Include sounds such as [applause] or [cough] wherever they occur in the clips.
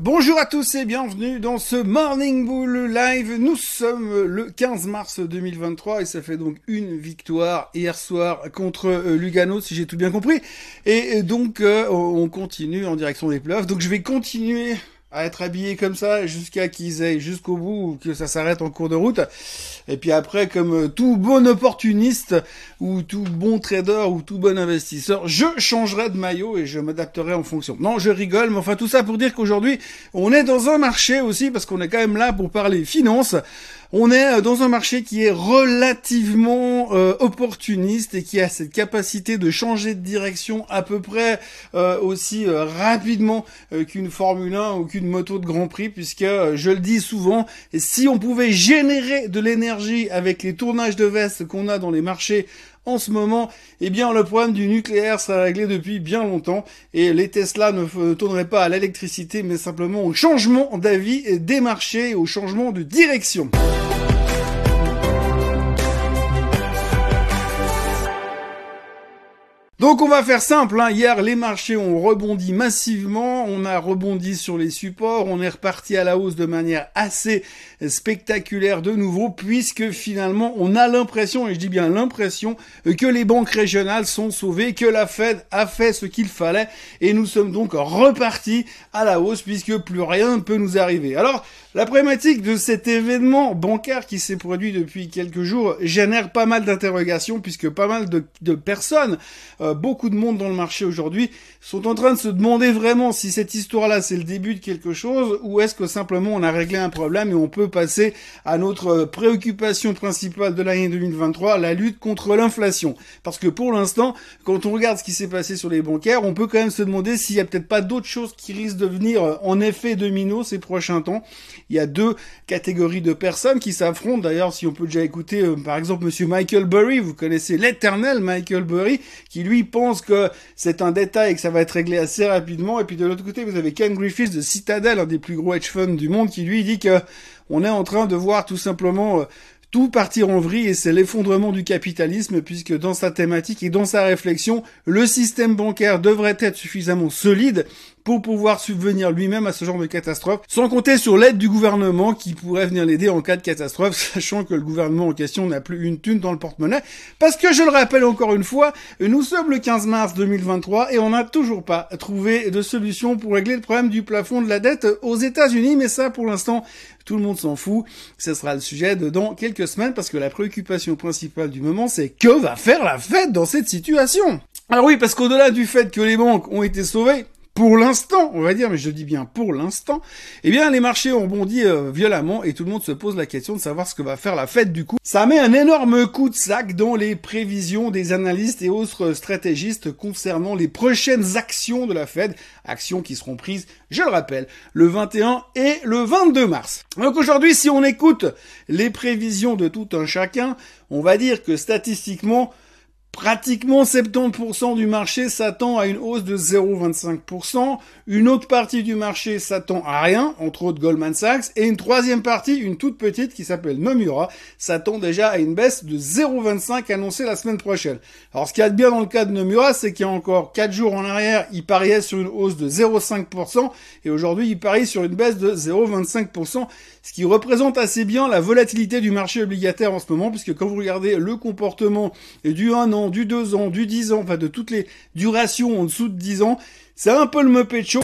Bonjour à tous et bienvenue dans ce Morning Bull Live. Nous sommes le 15 mars 2023 et ça fait donc une victoire hier soir contre euh, Lugano si j'ai tout bien compris. Et donc euh, on continue en direction des playoffs. Donc je vais continuer à être habillé comme ça jusqu'à qu'ils aillent jusqu'au bout ou que ça s'arrête en cours de route. Et puis après, comme euh, tout bon opportuniste ou tout bon trader ou tout bon investisseur, je changerai de maillot et je m'adapterai en fonction. Non, je rigole, mais enfin tout ça pour dire qu'aujourd'hui, on est dans un marché aussi parce qu'on est quand même là pour parler finance. On est euh, dans un marché qui est relativement euh, opportuniste et qui a cette capacité de changer de direction à peu près euh, aussi rapidement qu'une Formule 1 ou qu'une moto de Grand Prix, puisque je le dis souvent, si on pouvait générer de l'énergie avec les tournages de veste qu'on a dans les marchés en ce moment, eh bien, le problème du nucléaire sera réglé depuis bien longtemps et les Tesla ne tourneraient pas à l'électricité, mais simplement au changement d'avis des marchés et au changement de direction. Donc on va faire simple, hein. hier les marchés ont rebondi massivement, on a rebondi sur les supports, on est reparti à la hausse de manière assez spectaculaire de nouveau, puisque finalement on a l'impression, et je dis bien l'impression, que les banques régionales sont sauvées, que la Fed a fait ce qu'il fallait, et nous sommes donc repartis à la hausse, puisque plus rien ne peut nous arriver. Alors, la problématique de cet événement bancaire qui s'est produit depuis quelques jours génère pas mal d'interrogations, puisque pas mal de, personnes... Euh, beaucoup de monde dans le marché aujourd'hui sont en train de se demander vraiment si cette histoire-là c'est le début de quelque chose ou est-ce que simplement on a réglé un problème et on peut passer à notre euh, préoccupation principale de l'année 2023, la lutte contre l'inflation. Parce que pour l'instant, quand on regarde ce qui s'est passé sur les bancaires, on peut quand même se demander s'il y a peut-être pas d'autres choses qui risquent de venir euh, en effet domino ces prochains temps. Il y a deux catégories de personnes qui s'affrontent. D'ailleurs, si on peut déjà écouter euh, par exemple monsieur Michael Burry, vous connaissez l'éternel Michael Burry, qui lui pense que c'est un détail et que ça va être réglé assez rapidement. Et puis de l'autre côté, vous avez Ken Griffiths de Citadel, un des plus gros hedge funds du monde, qui lui dit que on est en train de voir tout simplement euh, tout partir en vrille et c'est l'effondrement du capitalisme puisque dans sa thématique et dans sa réflexion, le système bancaire devrait être suffisamment solide pour pouvoir subvenir lui-même à ce genre de catastrophe, sans compter sur l'aide du gouvernement qui pourrait venir l'aider en cas de catastrophe, [laughs] sachant que le gouvernement en question n'a plus une thune dans le porte-monnaie, parce que je le rappelle encore une fois, nous sommes le 15 mars 2023 et on n'a toujours pas trouvé de solution pour régler le problème du plafond de la dette aux États-Unis, mais ça pour l'instant tout le monde s'en fout, ce sera le sujet de dans quelques semaines parce que la préoccupation principale du moment c'est que va faire la fête dans cette situation. Alors oui, parce qu'au-delà du fait que les banques ont été sauvées, pour l'instant, on va dire, mais je dis bien pour l'instant, eh bien les marchés ont bondi euh, violemment et tout le monde se pose la question de savoir ce que va faire la Fed du coup. Ça met un énorme coup de sac dans les prévisions des analystes et autres stratégistes concernant les prochaines actions de la Fed, actions qui seront prises, je le rappelle, le 21 et le 22 mars. Donc aujourd'hui, si on écoute les prévisions de tout un chacun, on va dire que statistiquement, Pratiquement 70% du marché s'attend à une hausse de 0,25%, une autre partie du marché s'attend à rien, entre autres Goldman Sachs, et une troisième partie, une toute petite qui s'appelle Nomura, s'attend déjà à une baisse de 0,25% annoncée la semaine prochaine. Alors ce qu'il y a de bien dans le cas de Nomura, c'est qu'il y a encore 4 jours en arrière, il pariait sur une hausse de 0,5%, et aujourd'hui il parie sur une baisse de 0,25%, ce qui représente assez bien la volatilité du marché obligataire en ce moment, puisque quand vous regardez le comportement du 1 an, du 2 ans, du 10 ans, enfin de toutes les durations en dessous de 10 ans, c'est un peu le Muppet Show.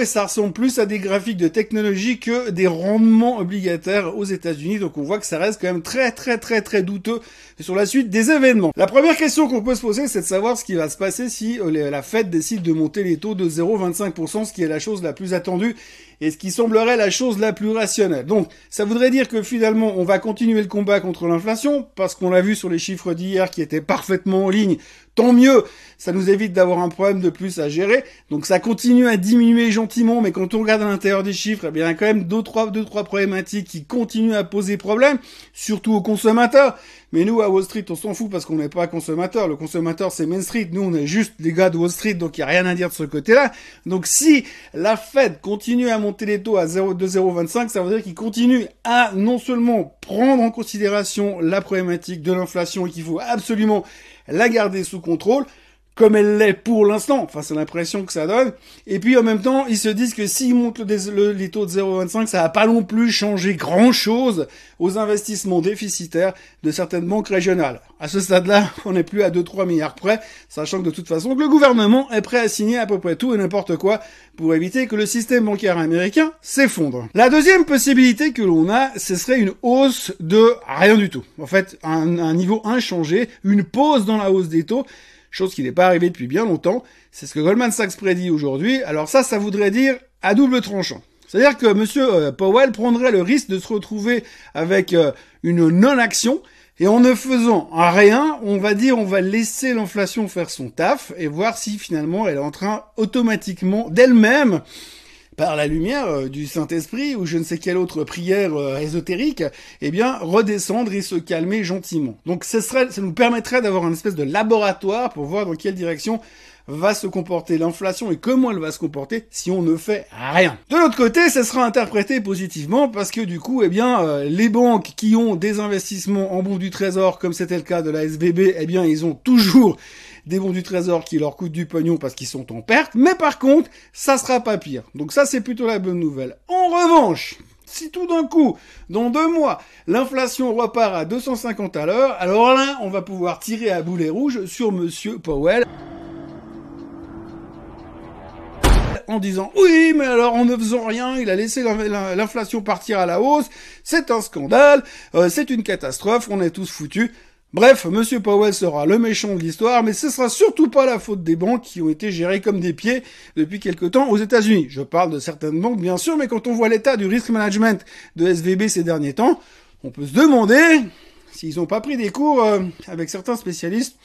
Et ça ressemble plus à des graphiques de technologie que des rendements obligataires aux États-Unis. Donc on voit que ça reste quand même très très très très douteux sur la suite des événements. La première question qu'on peut se poser, c'est de savoir ce qui va se passer si euh, la Fed décide de monter les taux de 0,25%, ce qui est la chose la plus attendue et ce qui semblerait la chose la plus rationnelle. Donc, ça voudrait dire que finalement, on va continuer le combat contre l'inflation, parce qu'on l'a vu sur les chiffres d'hier qui étaient parfaitement en ligne. Tant mieux, ça nous évite d'avoir un problème de plus à gérer. Donc ça continue à diminuer gentiment, mais quand on regarde à l'intérieur des chiffres, eh bien, il y a quand même deux, trois, deux, trois problématiques qui continuent à poser problème, surtout aux consommateurs. Mais nous, à Wall Street, on s'en fout parce qu'on n'est pas consommateur. Le consommateur, c'est Main Street. Nous, on est juste des gars de Wall Street, donc il n'y a rien à dire de ce côté-là. Donc si la Fed continue à monter les taux à 0,25, ça veut dire qu'il continue à non seulement prendre en considération la problématique de l'inflation et qu'il faut absolument la garder sous contrôle, comme elle l'est pour l'instant. Enfin, c'est l'impression que ça donne. Et puis, en même temps, ils se disent que s'ils montent le, les taux de 0,25, ça va pas non plus changer grand chose aux investissements déficitaires de certaines banques régionales. À ce stade-là, [laughs] on n'est plus à 2-3 milliards près, sachant que de toute façon, le gouvernement est prêt à signer à peu près tout et n'importe quoi pour éviter que le système bancaire américain s'effondre. La deuxième possibilité que l'on a, ce serait une hausse de rien du tout. En fait, un, un niveau inchangé, une pause dans la hausse des taux, chose qui n'est pas arrivée depuis bien longtemps. C'est ce que Goldman Sachs prédit aujourd'hui. Alors ça, ça voudrait dire à double tranchant. C'est-à-dire que Monsieur euh, Powell prendrait le risque de se retrouver avec euh, une non-action et en ne faisant rien, on va dire, on va laisser l'inflation faire son taf et voir si finalement elle est en train automatiquement d'elle-même par la lumière euh, du Saint-Esprit ou je ne sais quelle autre prière euh, ésotérique, eh bien, redescendre et se calmer gentiment. Donc, ce ça nous permettrait d'avoir un espèce de laboratoire pour voir dans quelle direction va se comporter l'inflation et comment elle va se comporter si on ne fait rien. De l'autre côté, ça sera interprété positivement parce que du coup, eh bien, euh, les banques qui ont des investissements en bons du trésor, comme c'était le cas de la SVB, eh bien, ils ont toujours des bons du trésor qui leur coûtent du pognon parce qu'ils sont en perte, mais par contre, ça sera pas pire. Donc ça, c'est plutôt la bonne nouvelle. En revanche, si tout d'un coup, dans deux mois, l'inflation repart à 250 à l'heure, alors là, on va pouvoir tirer à boulet rouge sur Monsieur Powell. en disant oui, mais alors en ne faisant rien, il a laissé l'inflation partir à la hausse, c'est un scandale, euh, c'est une catastrophe, on est tous foutus. Bref, Monsieur Powell sera le méchant de l'histoire, mais ce sera surtout pas la faute des banques qui ont été gérées comme des pieds depuis quelque temps aux États-Unis. Je parle de certaines banques, bien sûr, mais quand on voit l'état du risk management de SVB ces derniers temps, on peut se demander s'ils n'ont pas pris des cours euh, avec certains spécialistes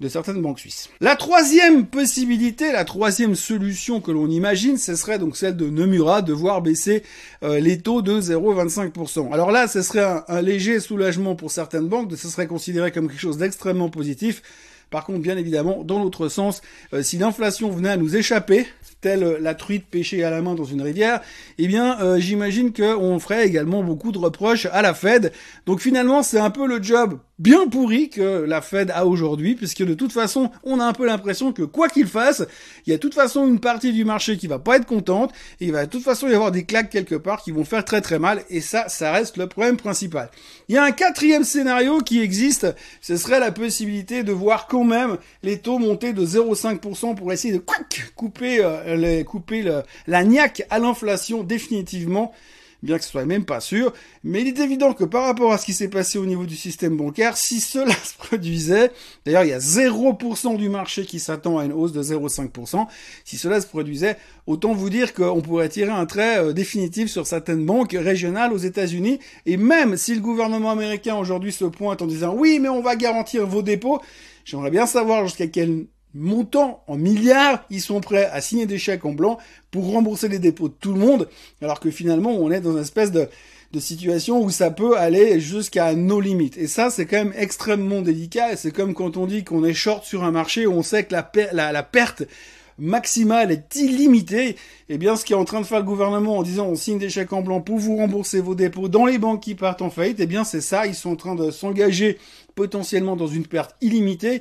de certaines banques suisses. La troisième possibilité, la troisième solution que l'on imagine, ce serait donc celle de Nomura de voir baisser euh, les taux de 0,25%. Alors là, ce serait un, léger soulagement pour certaines banques, ce serait considéré comme quelque chose d'extrêmement positif. Par contre, bien évidemment, dans l'autre sens, euh, si l'inflation venait à nous échapper, telle la truite pêchée à la main dans une rivière, eh bien, euh, j'imagine qu'on ferait également beaucoup de reproches à la Fed. Donc finalement, c'est un peu le job bien pourri que la Fed a aujourd'hui, puisque de toute façon, on a un peu l'impression que quoi qu'il fasse, il y a de toute façon une partie du marché qui va pas être contente, et il va de toute façon y avoir des claques quelque part qui vont faire très très mal, et ça, ça reste le problème principal. Il y a un quatrième scénario qui existe, ce serait la possibilité de voir quand même les taux monter de 0,5% pour essayer de couper, euh, la niaque à l'inflation définitivement bien que ce soit même pas sûr. Mais il est évident que par rapport à ce qui s'est passé au niveau du système bancaire, si cela se produisait, d'ailleurs il y a 0% du marché qui s'attend à une hausse de 0,5%, si cela se produisait, autant vous dire qu'on pourrait tirer un trait euh, définitif sur certaines banques régionales aux États-Unis, et même si le gouvernement américain aujourd'hui se pointe en disant oui mais on va garantir vos dépôts, j'aimerais bien savoir jusqu'à quel montant en milliards, ils sont prêts à signer des chèques en blanc pour rembourser les dépôts de tout le monde, alors que finalement on est dans une espèce de, situation où ça peut aller jusqu'à nos limites. Et ça, c'est quand même extrêmement délicat, et c'est comme quand on dit qu'on est short sur un marché où on sait que la, la, perte maximale est illimitée, eh bien, ce qui est en train de faire le gouvernement en disant on signe des chèques en blanc pour vous rembourser vos dépôts dans les banques qui partent en faillite, eh bien, c'est ça, ils sont en train de s'engager potentiellement dans une perte illimitée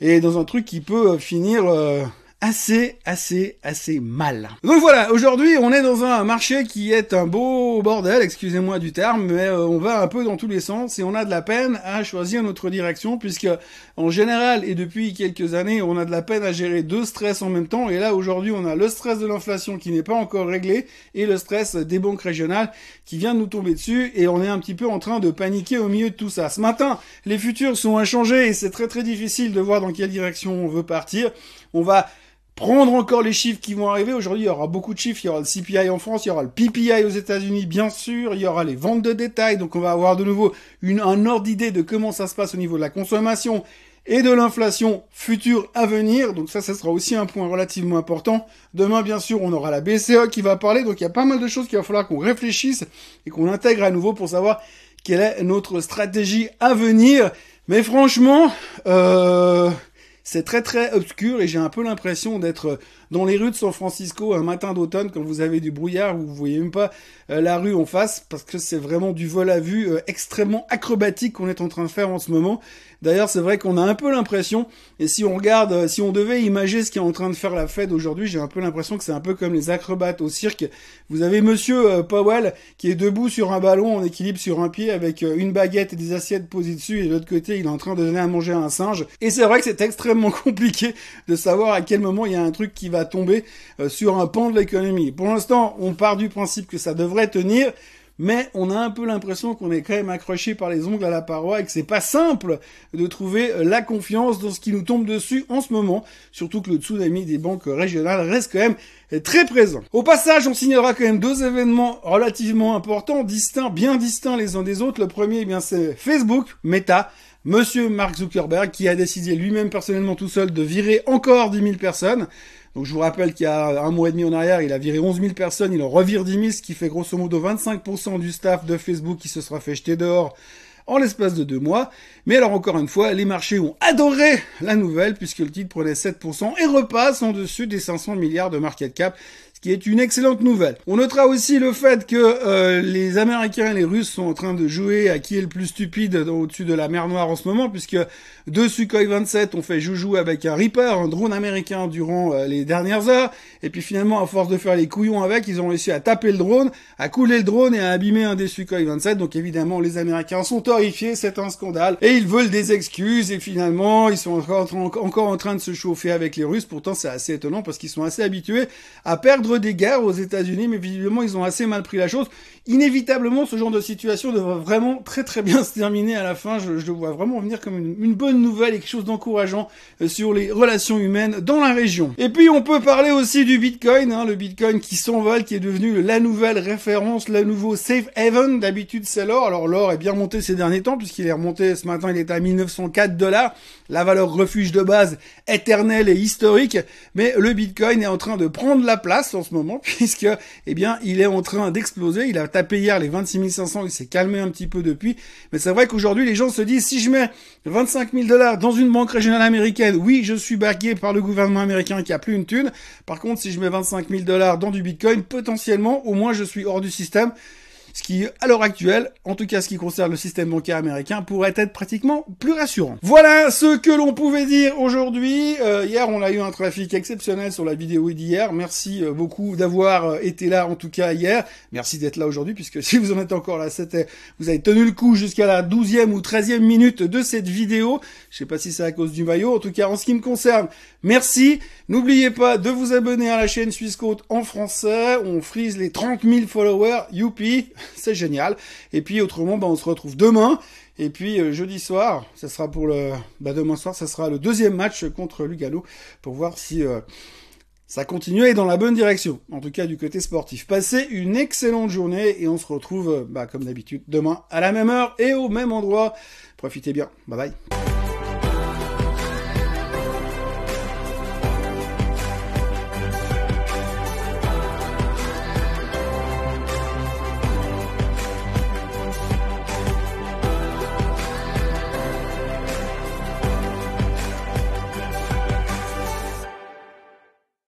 et dans un truc qui peut finir euh, assez, assez, assez mal. Donc voilà, aujourd'hui on est dans un marché qui est un beau bordel, excusez-moi du terme, mais euh, on va un peu dans tous les sens et on a de la peine à choisir notre direction puisque en général et depuis quelques années on a de la peine à gérer deux stress en même temps et là aujourd'hui on a le stress de l'inflation qui n'est pas encore réglé et le stress des banques régionales qui vient de nous tomber dessus et on est un petit peu en train de paniquer au milieu de tout ça. Ce matin, les futurs sont inchangés et c'est très très difficile de voir dans quelle direction on veut partir. On va prendre encore les chiffres qui vont arriver. Aujourd'hui, il y aura beaucoup de chiffres. Il y aura le CPI en France, il y aura le PPI aux États-Unis, bien sûr. Il y aura les ventes de détail. Donc, on va avoir de nouveau une, un ordre d'idée de comment ça se passe au niveau de la consommation et de l'inflation future à venir. Donc ça, ça sera aussi un point relativement important. Demain, bien sûr, on aura la BCE qui va parler. Donc il y a pas mal de choses qu'il va falloir qu'on réfléchisse et qu'on intègre à nouveau pour savoir quelle est notre stratégie à venir. Mais franchement, euh, c'est très très obscur et j'ai un peu l'impression d'être dans les rues de San Francisco un matin d'automne quand vous avez du brouillard vous voyez même pas euh, la rue en face parce que c'est vraiment du vol à vue euh, extrêmement acrobatique qu'on est en train de faire en ce moment. D'ailleurs, c'est vrai qu'on a un peu l'impression, et si on regarde, euh, si on devait imaginer ce qui est en train de faire la Fed aujourd'hui, j'ai un peu l'impression que c'est un peu comme les acrobates au cirque. Vous avez Monsieur Powell qui est debout sur un ballon en équilibre sur un pied avec une baguette et des assiettes posées dessus, et de l'autre côté, il est en train de donner à manger à un singe. Et c'est vrai que c'est extrêmement [laughs] compliqué de savoir à quel moment il y a un truc qui va tomber sur un pan de l'économie. Pour l'instant, on part du principe que ça devrait tenir, mais on a un peu l'impression qu'on est quand même accroché par les ongles à la paroi et que c'est pas simple de trouver la confiance dans ce qui nous tombe dessus en ce moment, surtout que le tsunami des banques régionales reste quand même très présent. Au passage, on signera quand même deux événements relativement importants, distincts, bien distincts les uns des autres. Le premier, eh bien, c'est Facebook, Meta, Monsieur Mark Zuckerberg, qui a décidé lui-même personnellement tout seul de virer encore 10 000 personnes. Donc je vous rappelle qu'il y a un mois et demi en arrière, il a viré 11 000 personnes, il en revire 10 000, ce qui fait grosso modo 25% du staff de Facebook qui se sera fait jeter dehors en l'espace de deux mois. Mais alors encore une fois, les marchés ont adoré la nouvelle puisque le titre prenait 7% et repasse en dessus des 500 milliards de market cap, qui est une excellente nouvelle. On notera aussi le fait que euh, les Américains et les Russes sont en train de jouer à qui est le plus stupide au-dessus de la mer Noire en ce moment, puisque deux Sukhoi 27 ont fait joujou avec un Reaper, un drone américain, durant euh, les dernières heures, et puis finalement, à force de faire les couillons avec, ils ont réussi à taper le drone, à couler le drone et à abîmer un des Sukhoi 27, donc évidemment, les Américains sont horrifiés, c'est un scandale, et ils veulent des excuses, et finalement, ils sont encore, encore en train de se chauffer avec les Russes, pourtant c'est assez étonnant, parce qu'ils sont assez habitués à perdre des guerres aux États-Unis, mais visiblement ils ont assez mal pris la chose. Inévitablement, ce genre de situation devrait vraiment très très bien [laughs] se terminer à la fin. Je, le vois vraiment venir comme une, bonne nouvelle et quelque chose d'encourageant euh, sur les relations humaines dans la région. Et puis on peut parler aussi du Bitcoin, hein, le Bitcoin qui s'envole, qui est devenu la nouvelle référence, le nouveau safe haven. D'habitude c'est l'or. Alors l'or est bien monté ces derniers temps puisqu'il est remonté ce matin, il est à 1904 dollars. La valeur refuge de base éternelle et historique. Mais le Bitcoin est en train de prendre la place en moment [laughs] puisque, eh bien, il est en train d'exploser. Il a tapé hier les 26 500, il s'est calmé un petit peu depuis. Mais c'est vrai qu'aujourd'hui, les gens se disent, si je mets 25 000 dollars dans une banque régionale américaine, oui, je suis baqué par le gouvernement américain qui a plus une thune. Par contre, si je mets 25 000 dollars dans du Bitcoin, potentiellement, au moins, je suis hors du système ce qui, à l'heure actuelle, en tout cas ce qui concerne le système bancaire américain, pourrait être pratiquement plus rassurant. Voilà ce que l'on pouvait dire aujourd'hui. Euh, hier, on a eu un trafic exceptionnel sur la vidéo d'hier. Merci euh, beaucoup d'avoir euh, été là, en tout cas hier. Merci d'être là aujourd'hui, puisque [laughs] si vous en êtes encore là, c'était, vous avez tenu le coup jusqu'à la 12e ou 13e minute de cette vidéo. Je sais pas si c'est à cause du maillot. En tout cas, en ce qui me concerne, merci. N'oubliez pas de vous abonner à la chaîne Suisse Côte en français. On frise les 30 000 followers. Youpi! [laughs] c'est génial. Et puis autrement, bah, on se retrouve demain. Et puis euh, jeudi soir, ça sera pour le, bah, demain soir, ça sera le deuxième match contre Lugano pour voir si euh, ça continue être dans la bonne direction. En tout cas du côté sportif. Passez une excellente journée et on se retrouve, bah, comme d'habitude, demain à la même heure et au même endroit. Profitez bien. Bye bye.